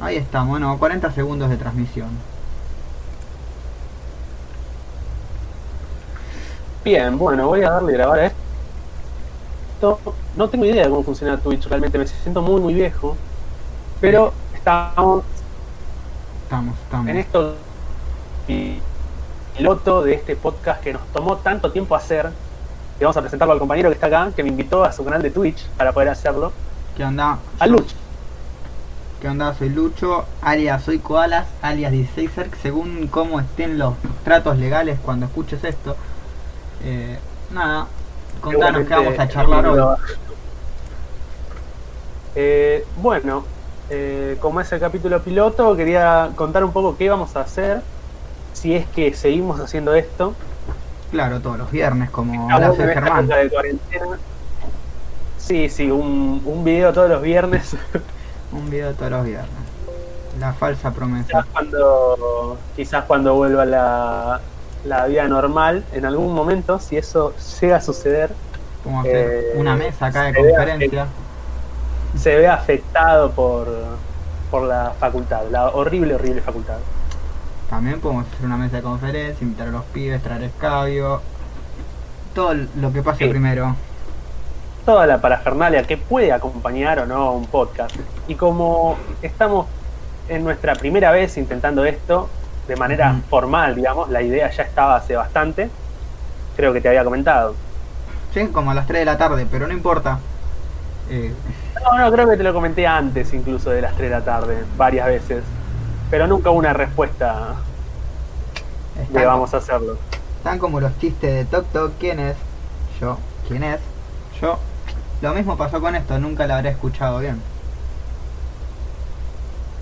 Ahí estamos, bueno, 40 segundos de transmisión. Bien, bueno, voy a darle a grabar a esto. No tengo idea de cómo funciona Twitch, realmente me siento muy, muy viejo. Pero estamos Estamos, estamos. en esto piloto de este podcast que nos tomó tanto tiempo hacer. Y vamos a presentarlo al compañero que está acá, que me invitó a su canal de Twitch para poder hacerlo. ¿Qué onda? A. ¿Qué onda? Soy Lucho, alias soy Koalas, alias 16 según cómo estén los tratos legales cuando escuches esto. Eh, nada, contanos qué vamos a charlar hoy. Eh, bueno, eh, como es el capítulo piloto, quería contar un poco qué vamos a hacer si es que seguimos haciendo esto. Claro, todos los viernes, como Aún hace Germán. de cuarentena. Sí, sí, un, un video todos los viernes. Un video todos los viernes. La falsa promesa. quizás cuando, quizás cuando vuelva la, la vida normal, en algún momento, si eso llega a suceder, Como hacer Eh, una mesa acá de ve conferencia. se ve afectado por, por la facultad, la horrible, horrible facultad. También podemos hacer una mesa de conferencia, invitar a los pibes, traer escabio. Todo lo que pase Sí. primero. Toda la parafernalia que puede acompañar o no un podcast. Y como estamos en nuestra primera vez intentando esto, de manera formal, digamos, la idea ya estaba hace bastante, creo que te había comentado. Sí, como a las 3 de la tarde, pero no importa. Eh, No, no, creo que te lo comenté antes incluso de las 3 de la tarde, varias veces. Pero nunca hubo una respuesta de están, vamos a hacerlo. están como los chistes de Toc Toc, ¿quién es? Yo. ¿Quién es? Yo. Lo mismo pasó con esto, nunca la habré escuchado bien.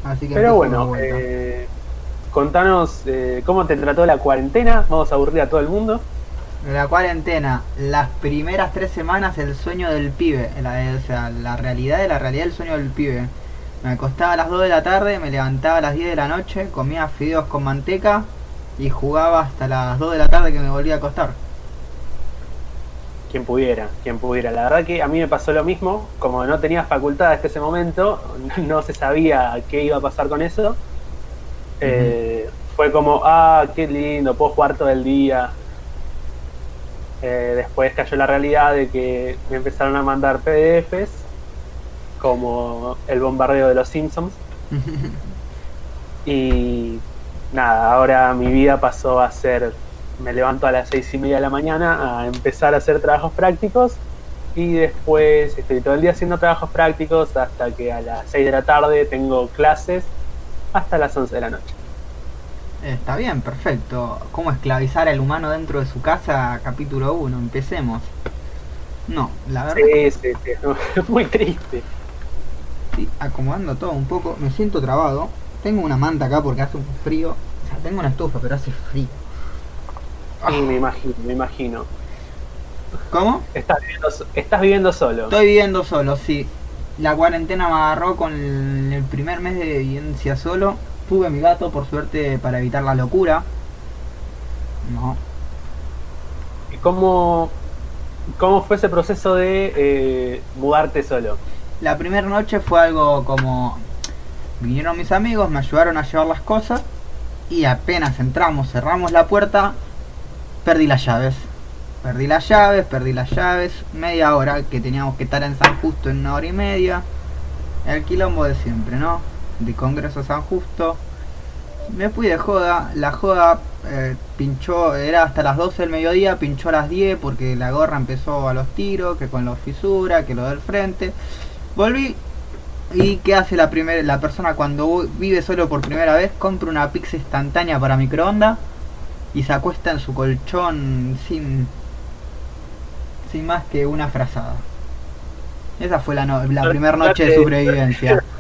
Así que Pero bueno, eh, contanos eh, cómo te trató la cuarentena. Vamos a aburrir a todo el mundo. La cuarentena, las primeras tres semanas el sueño del pibe, la, o sea, la realidad de la realidad del sueño del pibe. Me acostaba a las 2 de la tarde, me levantaba a las 10 de la noche, comía fideos con manteca y jugaba hasta las 2 de la tarde que me volvía a acostar. Quien pudiera, quien pudiera. La verdad que a mí me pasó lo mismo. Como no tenía facultad hasta ese momento, no se sabía qué iba a pasar con eso. Eh, Fue como, ah, qué lindo, puedo jugar todo el día. Eh, después cayó la realidad de que me empezaron a mandar PDFs, como el bombardeo de los Simpsons. Y nada, ahora mi vida pasó a ser, me levanto a las seis y media de la mañana a empezar a hacer trabajos prácticos y después estoy todo el día haciendo trabajos prácticos hasta que a las 6 de la tarde tengo clases hasta las 11 de la noche. Está bien, perfecto. ¿Cómo esclavizar al humano dentro de su casa? Capítulo 1, empecemos. No, la verdad Sí, sí, sí, es muy triste. Sí, acomodando todo un poco. Me siento trabado. Tengo una manta acá porque hace un frío. O sea, tengo una estufa, pero hace frío. Sí, me imagino, me imagino. ¿Cómo? Estás viviendo, estás viviendo solo. Estoy viviendo solo, sí. La cuarentena me agarró con el, primer mes de vivencia solo. Tuve mi gato, por suerte, para evitar la locura. No. ¿Y ¿Cómo, ¿Cómo fue ese proceso de eh, mudarte solo? La primera noche fue algo como... Vinieron mis amigos, me ayudaron a llevar las cosas. Y apenas entramos, cerramos la puerta, perdí las llaves. Perdí las llaves, perdí las llaves. Media hora que teníamos que estar en San Justo en una hora y media. El quilombo de siempre, ¿no? De Congreso a San Justo. Me fui de joda. La joda eh, pinchó, era hasta las 12 del mediodía, pinchó a las 10 porque la gorra empezó a los tiros, que con la fisura, que lo del frente. Volví. ¿Y qué hace la primera la persona cuando vive solo por primera vez? Compra una pizza instantánea para microondas y se acuesta en su colchón sin sin más que una frazada. Esa fue la, no- la No- primera no noche de te-.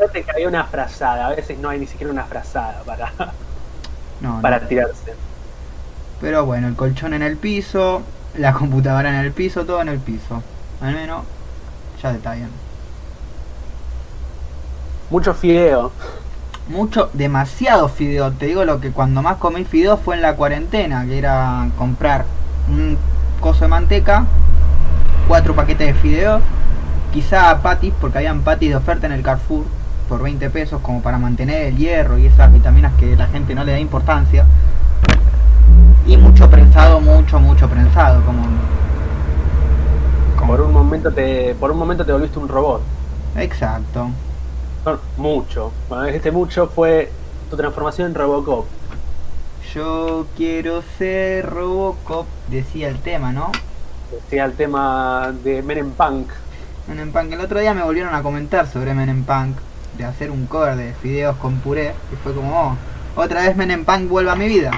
No te cayó una frazada, a veces no hay ni siquiera una frazada para, para tirarse. Pero bueno, el colchón en el piso, la computadora en el piso, todo en el piso. Al menos ya está bien. Mucho fideo. Mucho, demasiado fideo. Te digo lo que cuando más comí fideo fue en la cuarentena, que era comprar un coso de manteca, cuatro paquetes de fideos, quizá patis, porque habían patis de oferta en el Carrefour. por 20 pesos como para mantener el hierro y esas vitaminas que la gente no le da importancia. Y mucho prensado, mucho, mucho prensado, como... Por un momento te, por un momento te volviste un robot. Exacto. No, mucho. Bueno, este mucho fue tu transformación en Robocop. Yo quiero ser Robocop, decía el tema, ¿no? Decía el tema de Men in Punk. Men in Punk. El otro día me volvieron a comentar sobre Men in Punk, de hacer un cover de fideos con puré, y fue como, oh, otra vez Men in Punk vuelve a mi vida.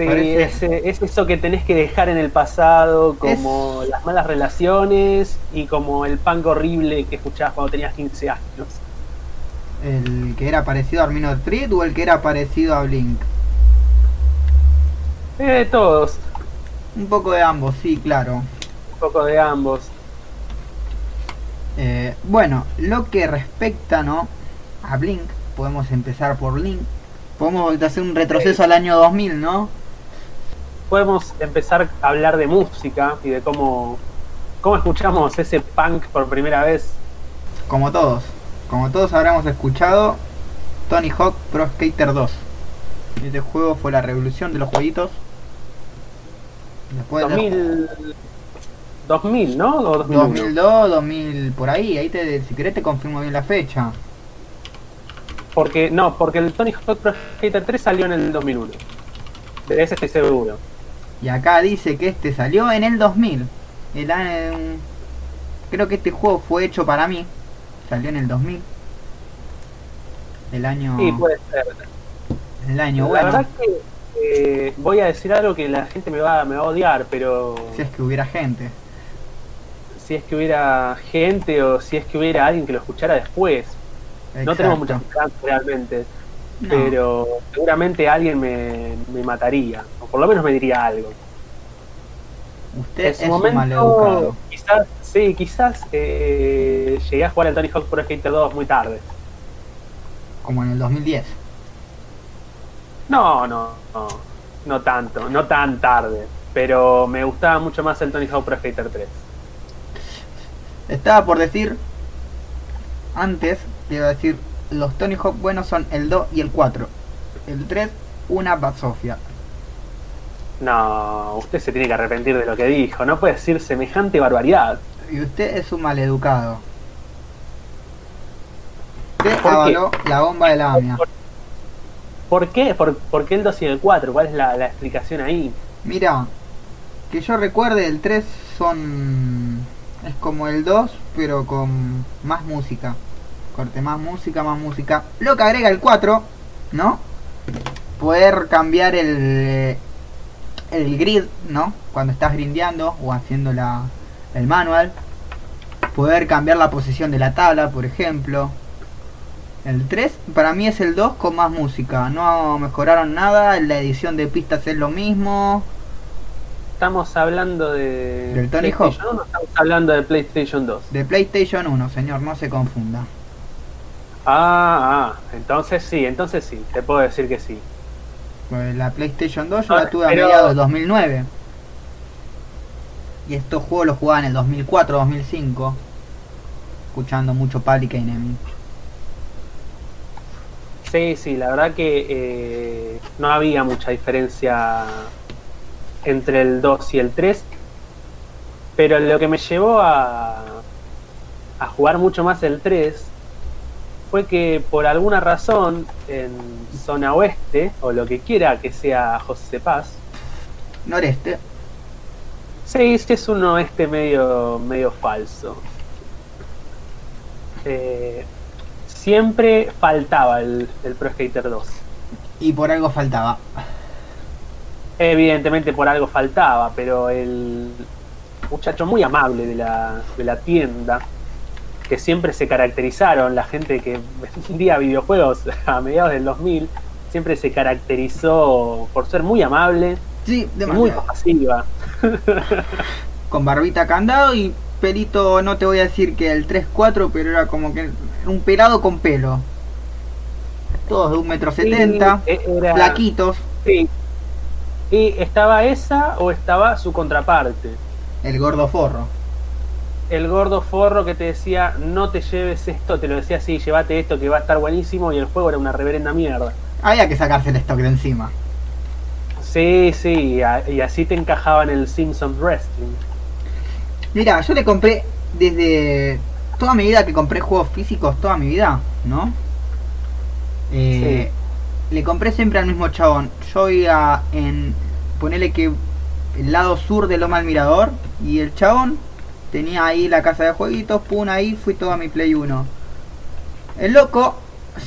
Sí, Parece- es, eh, es eso que tenés que dejar en el pasado, como las malas relaciones y como el punk horrible que escuchabas cuando tenías 15 años. ¿El que era parecido a Armino Street o el que era parecido a Blink? Eh, todos, Un poco de ambos, sí, claro. un poco de ambos. Eh, bueno, lo que respecta ¿no? a Blink, podemos empezar por Blink. Podemos hacer un retroceso al año 2000, ¿no? Podemos empezar a hablar de música y de cómo, cómo escuchamos ese punk por primera vez. Como todos. Como todos habremos escuchado, Tony Hawk Pro Skater 2. Este juego fue la revolución de los jueguitos. Después de 2000, 2000 ¿no? O 2001. 2002, 2000, por ahí. Ahí te, si querés te confirmo bien la fecha. Porque, no, porque el Tony Hawk Pro Skater 3 salió en el 2001. De ese estoy seguro. Y acá dice que este salió en el 2000. El año- creo que este juego fue hecho para mí. Salió en el 2000. El año. Sí, puede ser. el año La bueno. verdad que eh, voy a decir algo que la gente me va, me va a odiar, pero Si es que hubiera gente. si es que hubiera gente o si es que hubiera alguien que lo escuchara después. No tenemos muchas chances realmente, No. pero seguramente alguien me, me mataría, o por lo menos me diría algo. Usted en es su un momento, quizás, sí, quizás eh, llegué a jugar al Tony Hawk Pro Skater 2 muy tarde. Como en el 2010. No, no, no, no tanto, no tan tarde, pero me gustaba mucho más el Tony Hawk Pro Skater 3. Estaba por decir. Antes, a decir. Los Tony Hawk buenos son el 2 y el 4. El 3, una basofia. No, usted se tiene que arrepentir de lo que dijo. No puede decir semejante barbaridad. Y usted es un maleducado. Usted avaló la bomba de la AMIA. ¿Por qué? ¿Por, por qué el 2 y el 4? ¿Cuál es la, la explicación ahí? Mira, que yo recuerde, el 3 son. Es como el 2, pero con más música. Corte, más música, más música. Lo que agrega el 4, ¿no? Poder cambiar el. El grid, ¿no? Cuando estás grindeando o haciendo la, el manual. Poder cambiar la posición de la tabla, por ejemplo. El 3 para mí es el 2 con más música. No mejoraron nada. La edición de pistas es lo mismo. Estamos hablando de. ¿Del Tony PlayStation 1 estamos hablando de PlayStation 2. De PlayStation 1, señor, no se confunda. Ah, ah, entonces sí, entonces sí, te puedo decir que sí. Pues la PlayStation 2 yo Ah, la tuve a pero- mediados del 2009. Y estos juegos los jugaba en el 2004, 2005. Escuchando mucho Public Enemy. Sí, sí, la verdad que eh, no había mucha diferencia entre el 2 y el 3. Pero lo que me llevó a, a jugar mucho más el 3 fue que por alguna razón en zona oeste, o lo que quiera que sea José Paz, Noreste. Sí, sí es un oeste medio, medio falso. Eh, siempre faltaba el, el Pro Skater 2. Y por algo faltaba. Evidentemente por algo faltaba, pero el muchacho muy amable de la, de la tienda, que siempre se caracterizaron, la gente que vendía videojuegos a mediados del 2000, siempre se caracterizó por ser muy amable Sí, muy compasiva. Con barbita candado y pelito, no te voy a decir que el 3-4, pero era como que un pelado con pelo. Todos de un metro setenta, eh, era- flaquitos. Sí. Y estaba esa o estaba su contraparte. El gordo forro. El gordo forro que te decía, no te lleves esto, te lo decía así, llévate esto que va a estar buenísimo y el juego era una reverenda mierda. Había que sacarse el stock de encima. Sí, sí, y, así te encajaba en el Simpsons Wrestling. Mira, yo le compré desde toda mi vida que compré juegos físicos, toda mi vida, ¿no? Eh, Le compré siempre al mismo chabón. Yo iba en. Ponele que el lado sur de Loma al Mirador. Y el chabón tenía ahí la casa de jueguitos. Pum, ahí fui todo a mi Play 1. El loco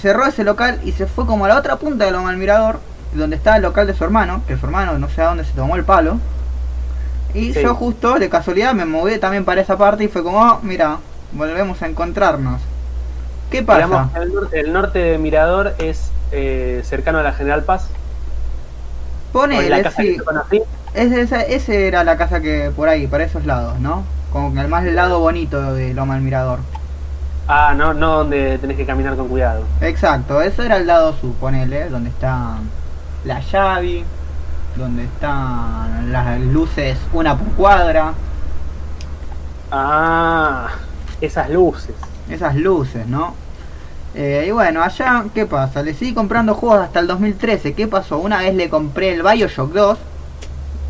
cerró ese local y se fue como a la otra punta de Loma al Mirador. Donde estaba el local de su hermano. Que su hermano no sé a dónde se tomó el palo. Y Sí. yo justo, de casualidad, me moví también para esa parte y fue como, "Ah, mira, volvemos a encontrarnos. ¿Qué pasa? Digamos, el, norte, el norte de Mirador es eh, cercano a la General Paz. Ponele, sí. Ese, ese, ese era la casa que por ahí, para esos lados, ¿no? Como que el más lado bonito de Loma del Mirador. Ah, no, no donde tenés que caminar con cuidado. Exacto, eso era el lado sur, ponele, donde está la llave, donde están las luces una por cuadra, Ah, esas luces. esas luces, ¿no? Eh, y bueno, allá, ¿qué pasa? Le seguí comprando juegos hasta el 2013. ¿Qué pasó? Una vez le compré el Bioshock 2, al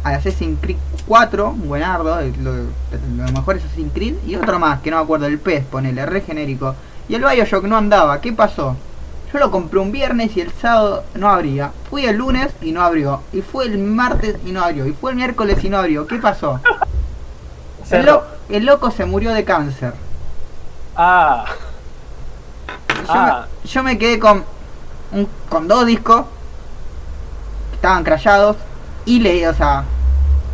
Assassin's Creed 4, buenardo, eh, lo, lo mejor es Assassin's Creed, y otro más, que no me acuerdo, el PES, ponele, re genérico. Y el Bioshock no andaba, ¿qué pasó? Yo lo compré un viernes y el sábado no abría. Fui el lunes y no abrió. Y fue el martes y no abrió. Y fue el miércoles y no abrió. ¿Qué pasó? El, Cerró. lo- el loco se murió de cáncer. Ah, Yo, Ah. me, yo me quedé con, un- con dos discos que estaban crayados y leí, o sea,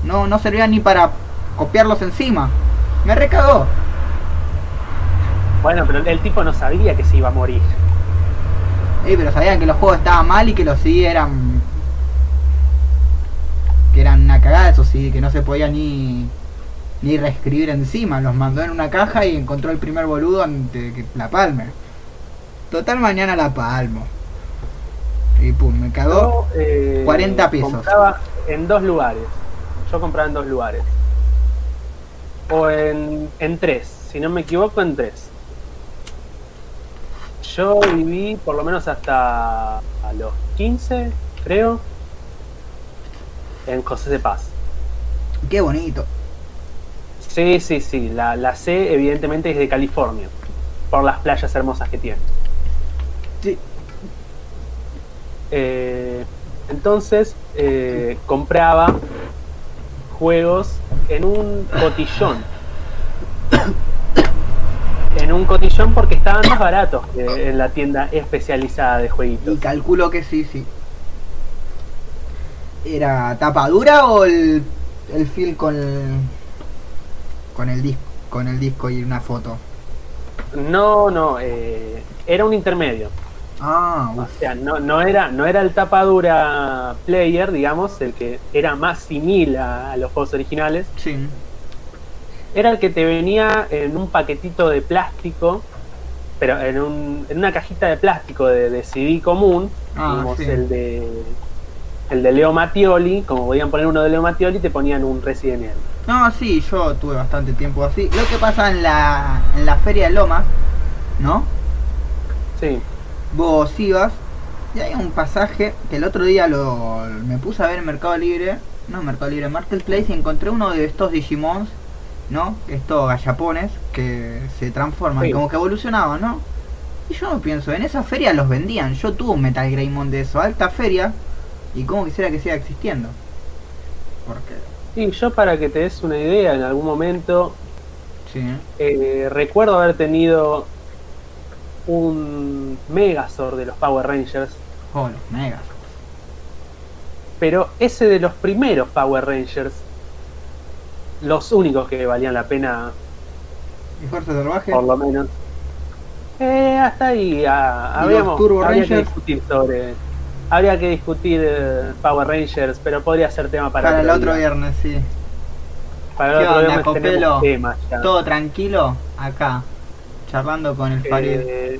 no, no servían ni para copiarlos encima. Me recagó. bueno, pero el tipo no sabía que se iba a morir. Eh, pero sabían que los juegos estaban mal y que los CD eran. que eran una cagada esos CD, que no se podía ni. ni reescribir encima. Los mandó en una caja y encontró el primer boludo ante que la palme. Total, mañana la palmo. Y pum, me cagó. Yo, eh, 40 pesos. Compraba en dos lugares. Yo compraba en dos lugares. O en, en tres. Si no me equivoco, en tres. Yo viví por lo menos hasta a los 15, creo, en José de Paz. Qué bonito. Sí, sí, sí. La, la C evidentemente es de California. Por las playas hermosas que tiene. Sí. Eh, entonces eh, compraba juegos en un cotillón. En un cotillón porque estaban más baratos que en la tienda especializada de Y jueguitos. calculo que sí, sí. ¿Era tapa dura o el, el film con el, con el disco con el disco y una foto? No, no, eh, era un intermedio. Ah, O sea, no, no, era, no era el tapadura player, digamos, el que era más simil a, a los juegos originales. sí. Era el que te venía en un paquetito de plástico, pero en, un, en una cajita de plástico de, de CD común, Ah, digamos, sí. el de el de Leo Mattioli, como podían poner uno de Leo Mattioli, te ponían un Resident Evil. No, sí, yo tuve bastante tiempo así. Lo que pasa en la en la feria de Lomas, ¿no? Sí, Vos ibas y hay un pasaje que el otro día lo me puse a ver en Mercado Libre, no en Mercado Libre, Marketplace y encontré uno de estos Digimons, ¿no? Estos gallapones que se transforman, Sí. como que evolucionaban, ¿no? Y yo no pienso, en esa feria los vendían. Yo tuve un Metal Greymon de eso, alta feria, y como quisiera que siga existiendo. Porque, y yo para que te des una idea, en algún momento sí, eh, recuerdo haber tenido un Megazord de los Power Rangers, Oh, los megas. pero ese de los primeros Power Rangers, los únicos que valían la pena ¿Y Fuerza Salvaje? por lo menos. Eh, hasta ahí ah, ¿Y habríamos- los Turbo habría que discutir sobre. Habría que discutir eh, Power Rangers, pero podría ser tema para, Para el otro día. viernes, sí. Para el ¿Qué otro onda, viernes tenemos ya. Todo tranquilo, acá, charlando con el Farid. Eh,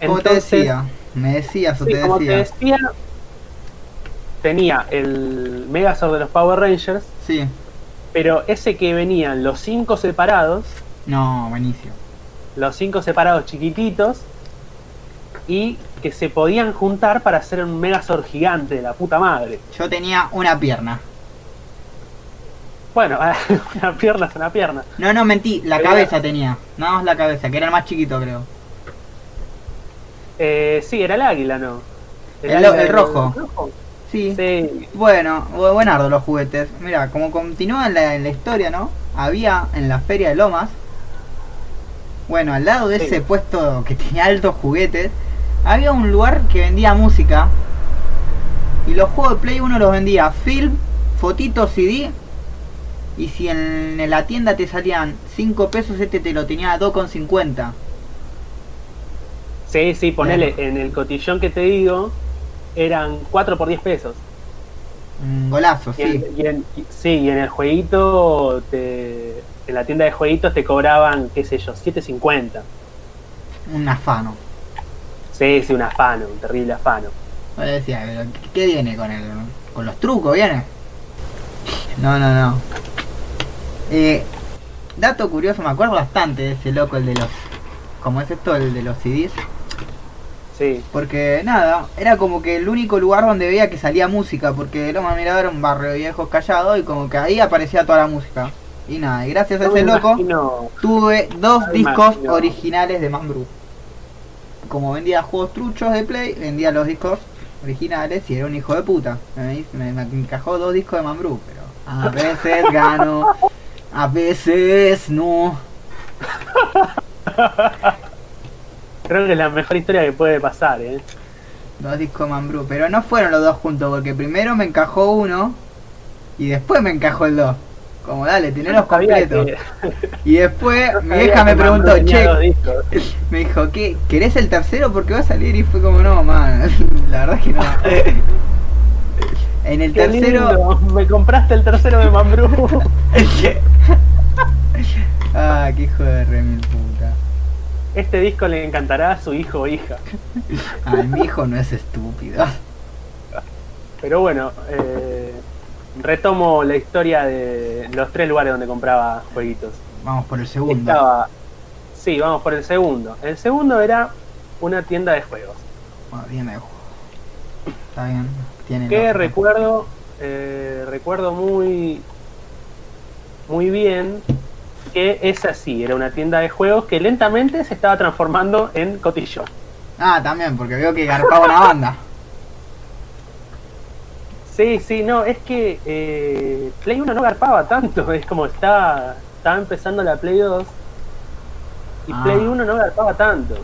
entonces, te decía, me decías o sí, te como te decía. decía, tenía el Megazord de los Power Rangers, Sí, Pero ese que venían los cinco separados, No, buenísimo. los cinco separados chiquititos, y que se podían juntar para hacer un Megazord gigante de la puta madre. Yo tenía una pierna. Bueno, una pierna es una pierna. No, no, mentí, la Pero- cabeza tenía. Nada más la cabeza, que era el más chiquito, creo. Eh, sí, era el águila, ¿no? El- águila el del- rojo. rojo. Sí. Sí, Bueno, bu- buenardo los juguetes. Mira, como continúa en la, en la historia, ¿no? Había en la feria de Lomas. Bueno, al lado de Sí. ese puesto que tenía altos juguetes, había un lugar que vendía música. Y los juegos de Play 1 los vendía film, fotitos CD. Y si en, la tienda te salían 5 pesos, este te lo tenía a 2,50. sí, sí, ponele, en el cotillón que te digo, eran 4 por 10 pesos. Un golazo, Y en- sí. y en- sí, y en el jueguito, te, en la tienda de jueguitos te cobraban, qué sé yo, 7.50. Un afano. Sí, sí, un afano, un terrible afano. Yo decía, pero ¿qué- ¿qué viene con el, con los trucos? ¿Viene? No, no, no. Eh, dato curioso, me acuerdo bastante de ese loco, el de los... ¿Cómo es esto? El de los CDs. Sí, Porque nada, era como que el único lugar donde veía que salía música, porque Loma Mirador era un barrio de viejos callados y como que ahí aparecía toda la música. Y nada, y gracias a No ese loco imagino- tuve dos No discos imagino. originales de Mambrú. Como vendía juegos truchos de Play, vendía los discos originales y era un hijo de puta. Me, me- me encajó dos discos de Mambrú, pero a veces gano, a veces no. creo que es la mejor historia que puede pasar, ¿eh? Dos discos de Mambrú, pero no fueron los dos juntos, porque primero me encajó uno y después me encajó el dos. Como dale, tenerlos Sabía completos. que- Y después no mi vieja me preguntó, che. Me dijo, ¿qué? ¿Querés el tercero? Porque va a salir y fue como, no, man. La verdad es que no. En el Qué tercero. lindo, me compraste el tercero de Mambrú. Ah, qué hijo de remil puta. Este disco le encantará a su hijo o hija. Ay, mi hijo no es estúpido. Pero bueno, eh, retomo la historia de los tres lugares donde compraba jueguitos. Vamos por el segundo. Estaba. Sí, vamos por el segundo. El segundo era una tienda de juegos. Bueno, de juego. Está bien. Tiene Que recuerdo. eh, recuerdo muy. Muy bien que es así, era una tienda de juegos que lentamente se estaba transformando en cotillón. Ah, también, porque veo que garpaba una banda. Sí, sí, no, es que eh, Play 1 no garpaba tanto, es como estaba, estaba empezando la Play 2 y Ah. Play 1 no garpaba tanto.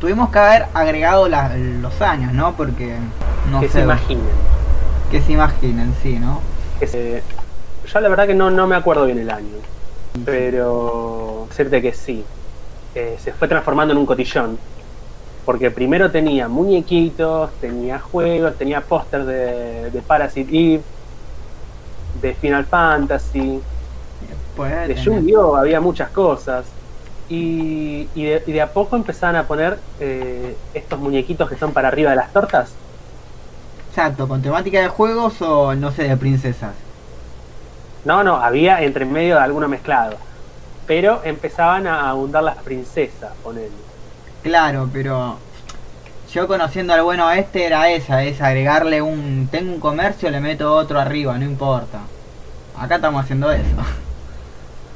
Tuvimos que haber agregado la- los años, ¿no? Porque. No que sé. se imaginen. Que se imaginen, sí, ¿no? Que se- yo la verdad que no, no me acuerdo bien el año, pero decirte que sí, eh, se fue transformando en un cotillón. Porque primero tenía muñequitos, tenía juegos, tenía pósters de, de Parasite Eve, de Final Fantasy, de Yu-Gi-Oh! había muchas cosas. Y, y de, y de a poco empezaban a poner eh, estos muñequitos que son para arriba de las tortas. Exacto, con temática de juegos o no sé, de princesas. No, no, había entre medio de alguno mezclado. Pero empezaban a abundar las princesas, ponele. Claro, pero yo conociendo al bueno este era esa, es agregarle un, tengo un comercio, le meto otro arriba, no importa. Acá estamos haciendo eso.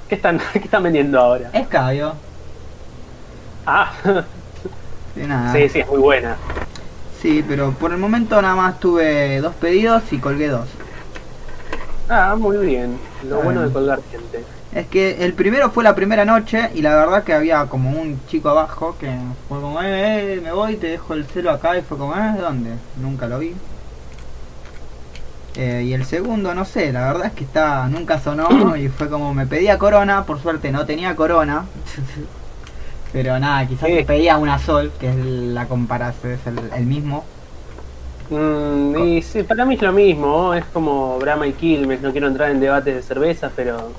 ¿Qué están, qué están vendiendo ahora? Es cabio. Ah, Sí, nada. sí, sí, es muy buena. Sí, pero por el momento nada más tuve dos pedidos y colgué dos. Ah, muy bien. Lo Ah, bueno de colgar gente. Es que el primero fue la primera noche y la verdad que había como un chico abajo que fue como, eh, eh, me voy, te dejo el celo acá y fue como, eh, ¿dónde? Nunca lo vi. Eh, y el segundo, no sé, la verdad es que está, nunca sonó y fue como, me pedía corona, por suerte no tenía corona. Pero nada, quizás Sí. se pedía una sol, que es la comparación, es el, el mismo. Mm, y sí, para mí es lo mismo. Es como Brahma y Quilmes. No quiero entrar en debates de cervezas, pero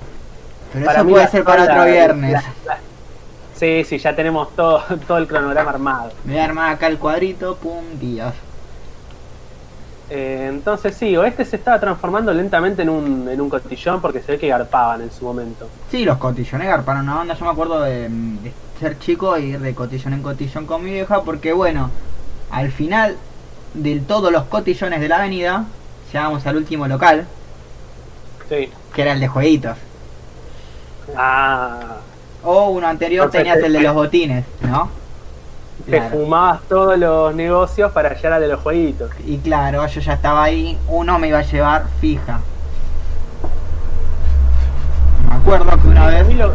Pero Para eso mí puede ser para otro viernes. la- la- Sí, sí, ya tenemos todo, todo el cronograma armado. Me voy a armar acá el cuadrito, pum, días. Eh, entonces sí, Oeste se estaba transformando lentamente en un, en un cotillón porque se ve que garpaban en su momento. Sí, los cotillones garparon una onda. Yo me acuerdo de, de ser chico y ir de cotillón en cotillón con mi vieja porque, bueno, al final de todos los cotillones de la avenida, llegamos al último local, Sí. que era el de jueguitos. Ah, O uno anterior tenías el de los botines, ¿no? te Claro. fumabas todos los negocios para llegar al de los jueguitos. Y claro, yo ya estaba ahí, uno me iba a llevar fija. Me acuerdo que una vez, lo-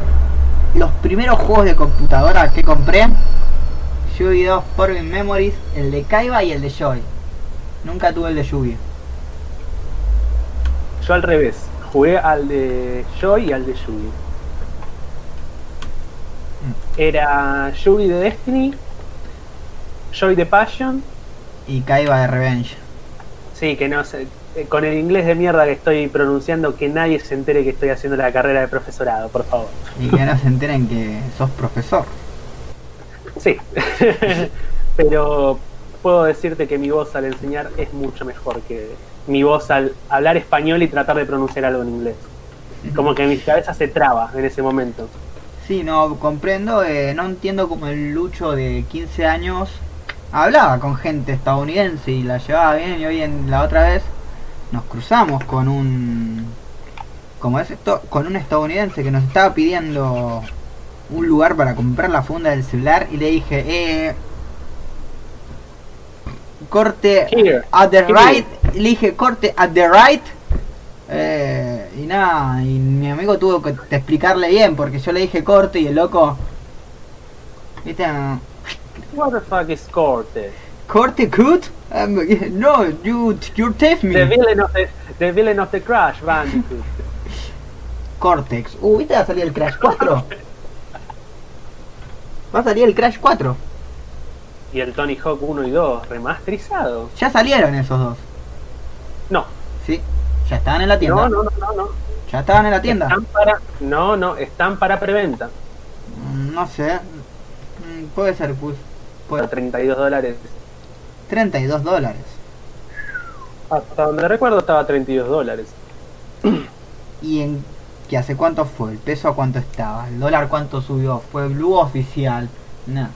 los primeros juegos de computadora que compré, Yugi 2 Forbidden Memories, el de Kaiba y el de Joy. Nunca tuve el de Yugi. yo al revés, jugué al de Joy y al de Yugi. Era Yugi de Destiny, Joy de Passion, Y Kaiba de Revenge. sí, que no sé, eh, con el inglés de mierda que estoy pronunciando, que nadie se entere que estoy haciendo la carrera de profesorado, por favor. Y que no se enteren que sos profesor. Sí, pero puedo decirte que mi voz al enseñar es mucho mejor que mi voz al hablar español y tratar de pronunciar algo en inglés. Como que mi cabeza se traba en ese momento. Sí, no comprendo, eh, no entiendo cómo el Lucho de 15 años hablaba con gente estadounidense y la llevaba bien y hoy en la otra vez nos cruzamos con un como es esto, con un estadounidense que nos estaba pidiendo un lugar para comprar la funda del celular y le dije, eh corte Here. at the Here. right, le dije corte at the right eh, y nada, y mi amigo tuvo que te- explicarle bien porque yo le dije corte y el loco, viste, What the fuck is Corte? corte cut, Um, no, you you test me, The villain of the, the villain of the Crash Bandicoot. Cortex, uh, viste va a salir el Crash 4, va a salir el Crash 4, Y el Tony Hawk 1 y 2 remasterizado. ya salieron esos dos, No, sí, ya estaban en la tienda, no, no, no, no. no. ya estaban en la tienda, Están para, no, no, están para preventa. Mm, no sé, Mm, puede ser, pues, puede, 32 dólares. 32 dólares. Hasta donde recuerdo estaba a 32 dólares. ¿Y en que hace cuánto fue? ¿El peso a cuánto estaba? ¿El dólar cuánto subió? ¿Fue blue oficial? No.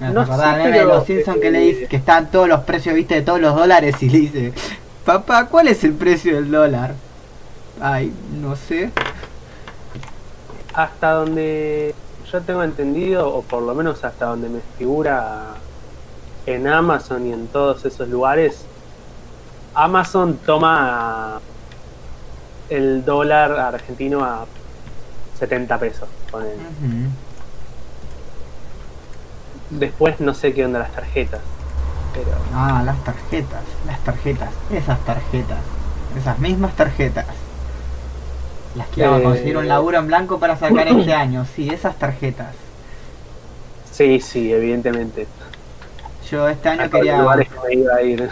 Me No sé, meme de los Simpsons que le eh, dice que están todos los precios, viste, de todos los dólares y le dice, papá, ¿cuál es el precio del dólar? Ay, no sé. Hasta donde yo tengo entendido, o por lo menos hasta donde me figura en Amazon y en todos esos lugares, Amazon toma el dólar argentino a 70 pesos. Ujú. Después no sé qué onda las tarjetas. Pero Ah, las tarjetas, las tarjetas, esas tarjetas, esas mismas tarjetas. Las que a Eh. conseguir un laburo en blanco para sacar este año, sí, esas tarjetas. sí, sí, evidentemente. Yo este año A quería, lugares que me iba a ir.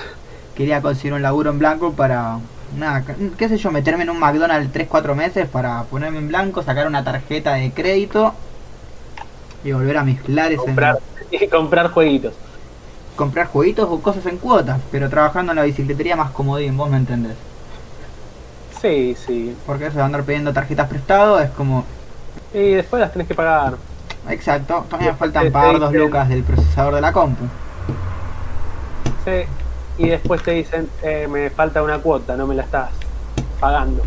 quería conseguir un laburo en blanco para, nada, qué sé yo, meterme en un McDonald's 3-4 meses para ponerme en blanco, sacar una tarjeta de crédito y volver a mis lares Comprar, en comprar jueguitos. comprar jueguitos o cosas en cuotas, pero trabajando en la bicicletería más comodín, vos me entendés. Sí, sí. Porque eso de andar pidiendo tarjetas prestado es como, Y después las tenés que pagar. exacto, Después faltan pagar dos lucas del procesador de la compu. Sí. Y después te dicen, eh, me falta una cuota, no me la estás pagando.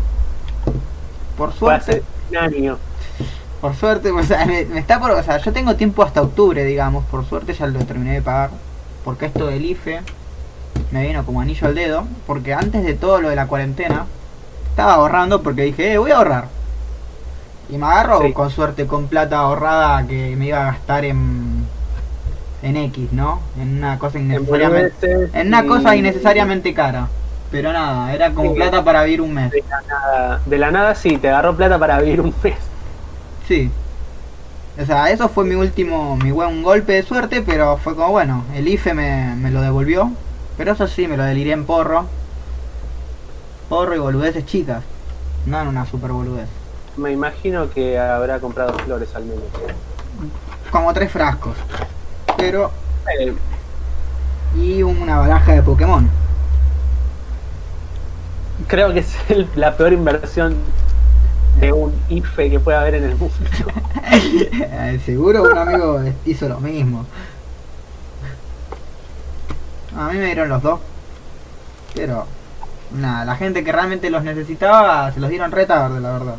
Por suerte, un año. Por suerte, o sea, me, me está por, o sea, yo tengo tiempo hasta octubre, digamos, por suerte ya lo terminé de pagar, porque esto del IFE me vino como anillo al dedo, porque antes de todo lo de la cuarentena, estaba ahorrando porque dije, eh, voy a ahorrar. Y me agarro Sí. con suerte con plata ahorrada que me iba a gastar en, en X, ¿no? En una cosa innecesariamente, en una cosa innecesariamente cara. Pero nada, era como Sí. plata para vivir un mes. De la, nada, de la nada sí, te agarró plata para vivir un mes. Sí. O sea, eso fue mi último, mi buen golpe de suerte, pero fue como, bueno, el IFE me, me lo devolvió. Pero eso sí, me lo deliré en porro. Porro y boludeces chicas. No en una super boludez. Me imagino que habrá comprado flores al menos. Como tres frascos. Pero, Eh, y una baraja de Pokémon. creo que es el- la peor inversión de un IFE que puede haber en el mundo. Eh, Seguro un amigo hizo lo mismo. A mí me dieron los dos. Pero, nada, la gente que realmente los necesitaba se los dieron re tarde, la verdad.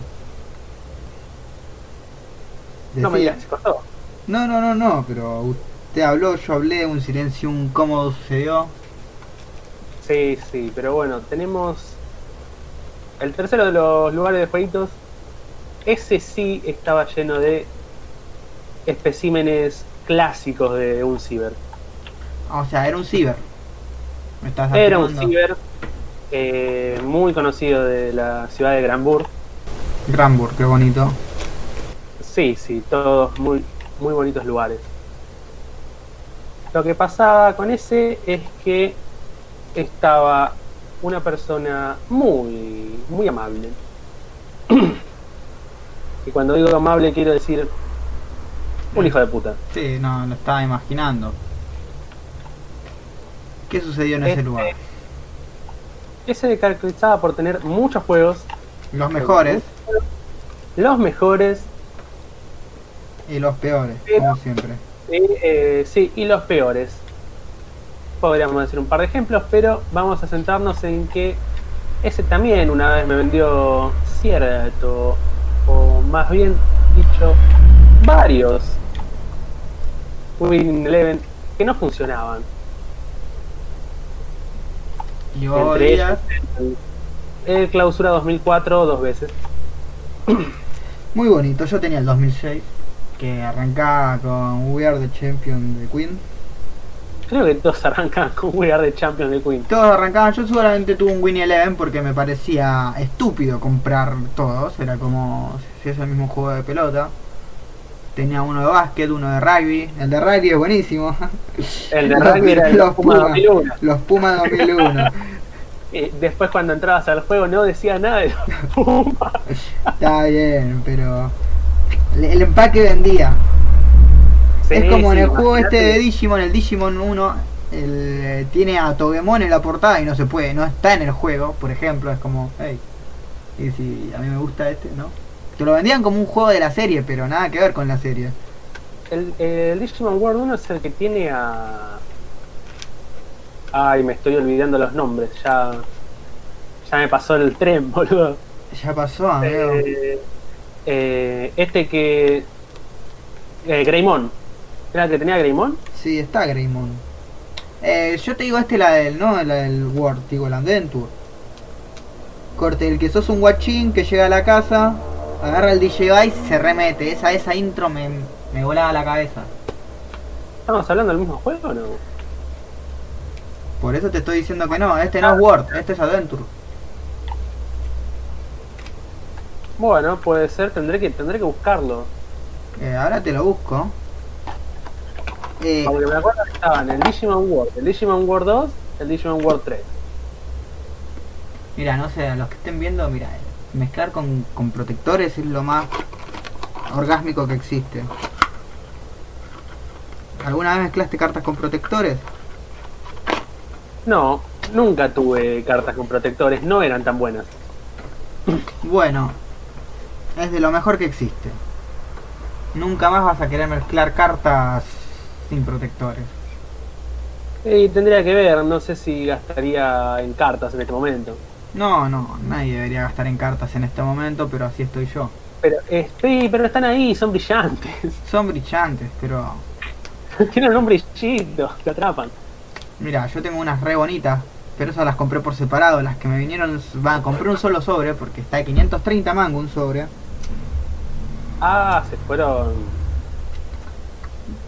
No me digas, se costó. no, no, no, no, pero usted habló, yo hablé, un silencio incómodo sucedió. Sí, sí, pero bueno, tenemos el tercero de los lugares de jueguitos. Ese sí estaba lleno de especímenes clásicos de un ciber. O sea, era un ciber. Me estás Era un ciber eh, muy conocido de la ciudad de Granburg. Granburg, qué bonito. Sí, sí, todos muy, muy bonitos lugares. Lo que pasaba con ese es que estaba una persona muy, muy amable. y cuando digo amable quiero decir un hijo de puta. Sí, no, lo estaba imaginando. ¿Qué sucedió en ese Este- lugar? Ese se caracterizaba por tener muchos juegos, Los mejores los mejores, y los peores, Pero- como siempre. Y, eh, sí, y los peores. Podríamos decir un par de ejemplos, pero vamos a centrarnos en que ese también una vez me vendió cierto, o más bien dicho, varios Win Eleven que no funcionaban. Y Entre ellos, el, el clausura 2004 dos veces. muy bonito. Yo tenía el 2006, que arrancaba con We Are the Champion de Queen. Creo que todos arrancan con We Are the Champions de Queen. Todos arrancaban, yo solamente tuve un Winnie Eleven porque me parecía estúpido comprar todos. Era como si es el mismo juego de pelota. Tenía uno de básquet, uno de rugby. El de rugby es buenísimo. El de rugby era el Los Puma Puma. 2001. Los Pumas 2001. Y después cuando entrabas al juego no decía nada de los Pumas. Está bien, pero el- empaque vendía. Sí, es como en el juego este de Digimon, el Digimon 1, el, eh, tiene a Togemon en la portada y no se puede, no está en el juego, por ejemplo, es como, hey, y si a mí me gusta este, ¿no? Te lo vendían como un juego de la serie, pero nada que ver con la serie. El, el Digimon World 1 es el que tiene a. Ay, me estoy olvidando los nombres. Ya. Ya me pasó el tren, boludo. Ya pasó, amigo. Eh, eh, este que. Eh, Greymon. ¿Era el que tenía Greymon? Sí, está Greymon. Eh, yo te digo este la del, no la del World, digo la Adventure. Corte, el que sos un guachín que llega a la casa, agarra el DJ Vice y se remete. Esa, esa intro me, me volaba la cabeza. ¿Estamos hablando del mismo juego o no? Por eso te estoy diciendo que no, este no es World, este es Adventure. Bueno, puede ser, tendré que, tendré que buscarlo. Eh, ahora te lo busco. Eh, Porque me acuerdo que estaban el Digimon World, el Digimon World 2, el Digimon World 3. mira, no sé, a los que estén viendo, mira, mezclar con, con protectores es lo más orgásmico que existe. ¿Alguna vez mezclaste cartas con protectores? No, nunca tuve cartas con protectores, no eran tan buenas. Bueno, es de lo mejor que existe. Nunca más vas a querer mezclar cartas sin protectores. Y tendría que ver, no sé si gastaría en cartas en este momento. No, no, nadie debería gastar en cartas en este momento, pero así estoy yo. Pero, sí, pero están ahí, son brillantes. Son brillantes, pero Tienen un brillito, te atrapan. Mira, yo tengo unas re bonitas, pero esas las compré por separado. Las que me vinieron, va, compré un solo sobre porque está de 530 mango un sobre. Ah, se fueron.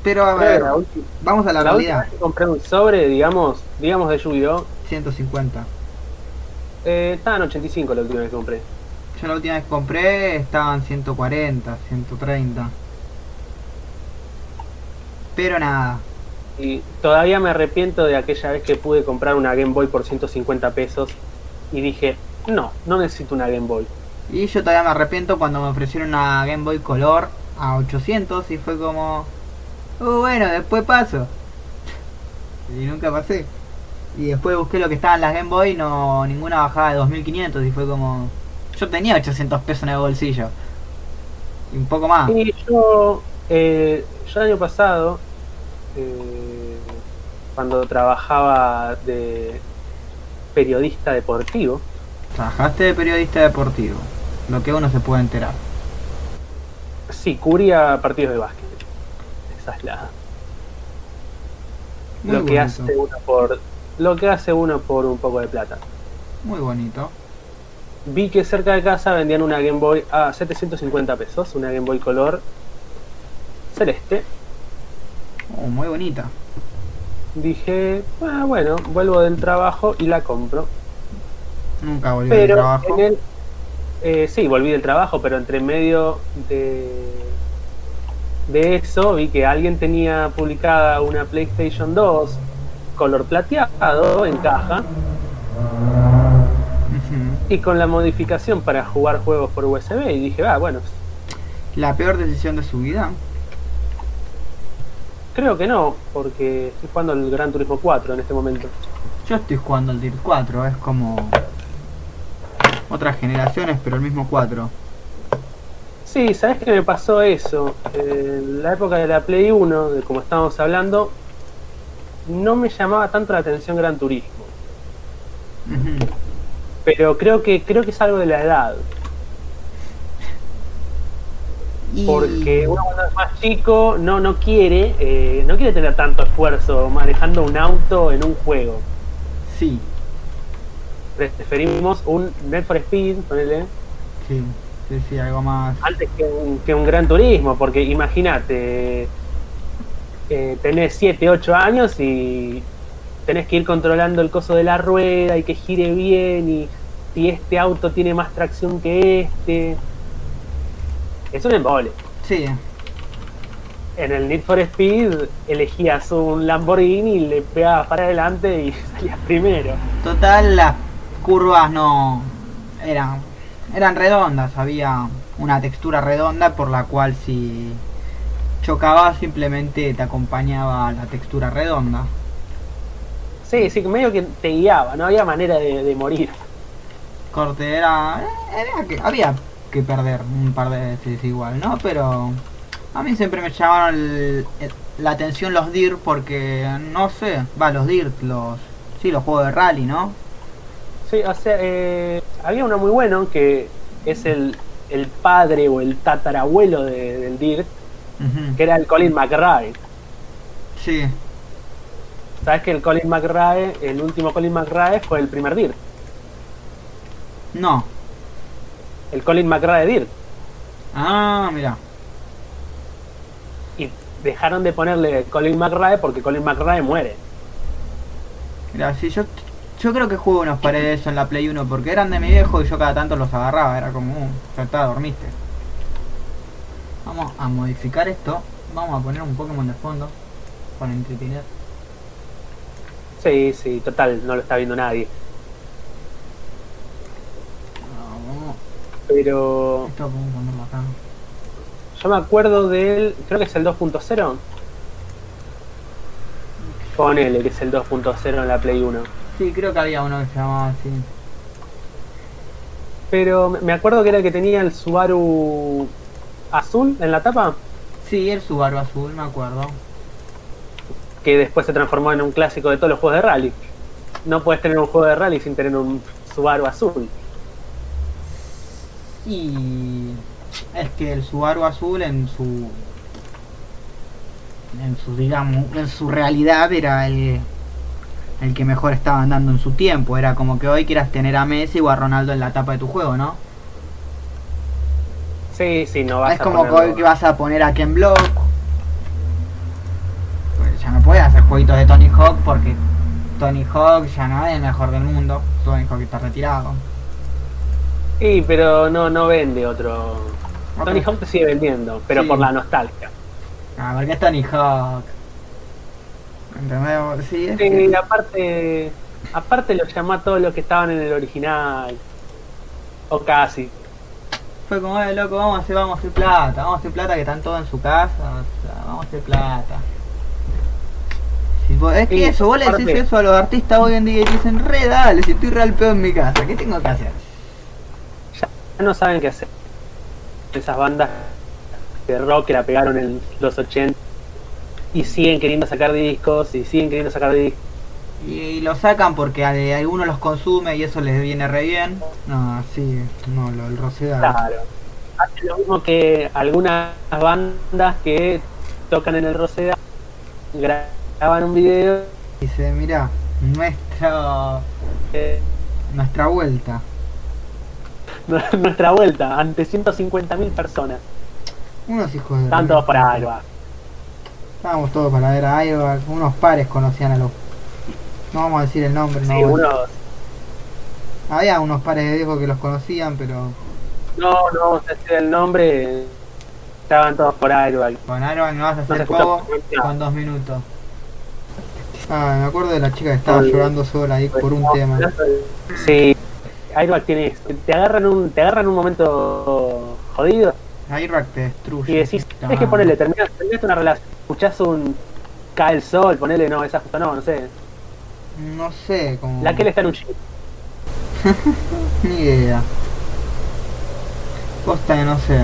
Pero a ver, la, vamos a la, la última realidad. vez que compré un sobre, digamos, digamos de Yu-Gi-Oh! 150. Eh, estaban 85 la última vez que compré. Yo la última vez que compré estaban 140, 130. Pero nada, Y todavía me arrepiento de aquella vez que pude comprar una Game Boy por 150 pesos y dije, no, no necesito una Game Boy. Y yo todavía me arrepiento cuando me ofrecieron una Game Boy Color a 800 y fue como... "Uh, bueno, después paso. Y nunca pasé. Y después busqué lo que estaba en las Game Boy, no ninguna bajaba de 2500 y fue como... Yo tenía 800 pesos en el bolsillo. Y un poco más. Y yo, eh, yo el año pasado, eh, cuando trabajaba de periodista deportivo, Trabajaste de periodista deportivo. Lo que uno se puede enterar. sí, cubría partidos de básquet. Esa es la, Muy lo que hace uno por lo que hace uno por un poco de plata. Muy bonito. Vi que cerca de casa vendían una Game Boy a 750 pesos, una Game Boy color celeste. Oh, muy bonita. Dije, ah, bueno, vuelvo del trabajo y la compro. Nunca volví Pero trabajo. en el, eh, sí, volví del trabajo, pero entre medio de, de eso vi que alguien tenía publicada una PlayStation 2 color plateado en caja y con la modificación para jugar juegos por USB y dije, ah, bueno, La peor decisión de su vida. creo que no, porque estoy jugando el Gran Turismo 4 en este momento. Yo estoy jugando el Dirt 4, es como otras generaciones, pero el mismo 4. Sí, ¿sabes qué me pasó eso? En la época de la Play 1, de como estábamos hablando, no me llamaba tanto la atención Gran Turismo. Pero creo que creo que es algo de la edad. Y- Porque uno cuando es más chico no, no quiere, eh, no quiere tener tanto esfuerzo manejando un auto en un juego. Sí, Preferimos un Need for Speed, ponele, sí, sí, sí, algo más. antes que un, que un Gran Turismo, porque imagínate, eh, tenés 7, 8 años y tenés que ir controlando el coso de la rueda y que gire bien y si este auto tiene más tracción que este. Es un embole. Sí, En el Need for Speed elegías un Lamborghini y le pegabas para adelante y salías primero. total, las curvas no eran, eran redondas, había una textura redonda por la cual si chocabas simplemente te acompañaba la textura redonda. Sí, sí, medio que te guiaba, no había manera de, de morir. Corte era, era que había que perder un par de veces igual, ¿no? Pero a mí siempre me llamaron el- el- la atención los DIR porque no sé, va los DIR, los sí, los juegos de rally, ¿no? Sí, o sea, eh, había uno muy bueno que es el, el padre o el tatarabuelo de- del Dirt, que era el Colin McRae. Sí, ¿Sabes que el Colin McRae, el último Colin McRae fue el primer Dirt? no. El Colin McRae Dirt. Ah, mira. Y dejaron de ponerle Colin McRae porque Colin McRae muere. Mira, sí, yo, yo creo que jugué unos pares de eso en la Play 1 porque eran de mi viejo y yo cada tanto los agarraba, era como, uh, ya está, dormiste. Vamos a modificar esto, vamos a poner un Pokémon de fondo para entretener. Sí, sí, total, no lo está viendo nadie. Pero esto podemos ponerlo acá. yo me acuerdo del, creo que es el 2.0. Ponele que es el 2.0 en la Play 1. Sí, creo que había uno que se llamaba así. Pero me- acuerdo que era el que tenía el Subaru azul en la tapa, Sí, el Subaru azul, me acuerdo. que después se transformó en un clásico de todos los juegos de rally. No puedes tener un juego de rally sin tener un Subaru azul. Y es que el Subaru azul en su en su digamos en su realidad era el el que mejor estaba andando en su tiempo era como que hoy quieras tener a Messi o a Ronaldo en la tapa de tu juego no Sí, sí, no vas es a como que hoy que vas a poner a Ken Block pues ya no puedes hacer jueguitos de Tony Hawk porque Tony Hawk ya no es el mejor del mundo Tony Hawk está retirado Sí, pero no, no vende otro. Tony Hawk te sigue vendiendo, pero Sí. por la nostalgia. Ah, porque es Tony Hawk. ¿Entendés? Sí, es Sí, que- aparte, aparte lo llamó a todos los que estaban en el original. O casi. fue como, eh, loco, vamos a hacer, vamos a hacer plata, vamos a hacer plata que están todos en su casa, o sea, vamos a hacer plata. Si Tipo, es que eso, vos le decís eso a los artistas hoy en día y dicen, re dale, si estoy real pedo en mi casa, ¿qué tengo que hacer? Ya no saben qué hacer. Esas bandas de rock que la pegaron en los 80 y siguen queriendo sacar discos y siguen queriendo sacar discos. Y, y lo sacan porque a- alguno los consume y eso les viene re bien. No, sí, no, lo, el Rosedal. Claro. Hace lo mismo que algunas bandas que tocan en el Roseda, graban un video Dice, mira, nuestra, eh, nuestra vuelta. nuestra vuelta ante 150.000 personas. Unos hijos de... Todos para algo. Estábamos todos para ver a Airbag, unos pares conocían a los... No vamos a decir el nombre, no. Sí, unos, Había unos pares de viejos que los conocían, pero no, no vamos a decir el nombre. Estaban todos por Airbag. con Airbag no vas a No hacer nada. con dos minutos. Ah, me acuerdo de la chica que estaba llorando sola ahí por un tema. Sí, Airbag tiene. Te agarran un, te agarran un momento jodido Airbag te destruye. y decís, es que ponele, terminaste, terminaste una relación, escuchás un cae el sol, ponele, no, esa justo no, no sé. No sé, como... La que le está en un chip. Ni idea. Posta que no sé.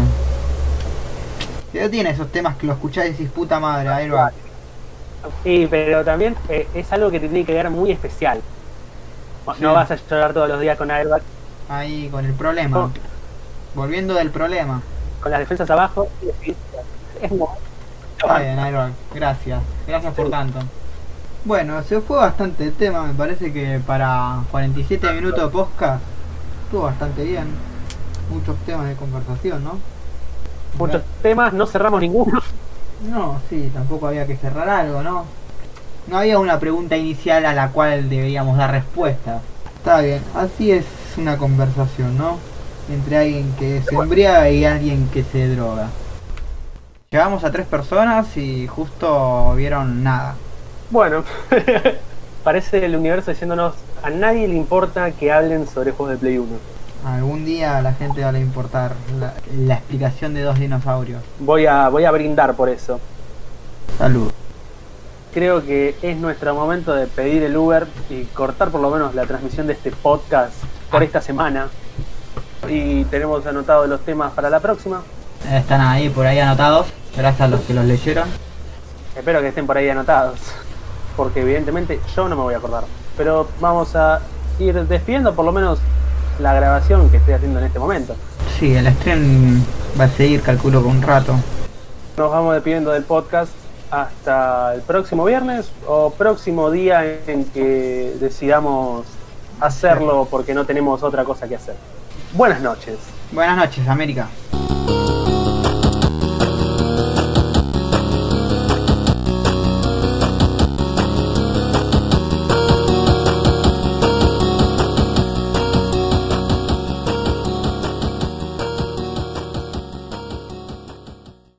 Pero tiene esos temas que lo escuchás y decís puta madre, Airbag. Sí, pero también eh, es algo que te tiene que ver muy especial. No Sí. vas a llorar todos los días con Airbag, Ahí con el problema. Oh. Volviendo del problema. Con las defensas abajo. Es un momento. Está bien, Airbag. Gracias. Gracias por tanto. Bueno, se fue bastante el tema. Me parece que para 47 minutos de podcast estuvo bastante bien. Muchos temas de conversación, ¿no? Muchos temas, no cerramos ninguno. No, sí, tampoco había que cerrar algo, ¿no? No había una pregunta inicial a la cual deberíamos dar respuesta. Está bien, así es una conversación, ¿no? Entre alguien que se embriaga y alguien que se droga. Llegamos a tres personas y justo vieron nada. Bueno, parece el universo diciéndonos, a nadie le importa que hablen sobre juegos de Play 1. Algún día a la gente va a importar la, la explicación de dos dinosaurios. Voy a, voy a brindar por eso. Salud. Creo que es nuestro momento de pedir el Uber y cortar por lo menos la transmisión de este podcast por esta semana. Y tenemos anotados los temas para la próxima. Están ahí por ahí anotados. Gracias a los que los leyeron. Espero que estén por ahí anotados. Porque evidentemente yo no me voy a acordar. Pero vamos a ir despidiendo por lo menos la grabación que estoy haciendo en este momento. Sí, el stream va a seguir, calculo, por un rato. Nos vamos despidiendo del podcast hasta el próximo viernes o próximo día en que decidamos hacerlo porque no tenemos otra cosa que hacer. Buenas noches. Buenas noches, América.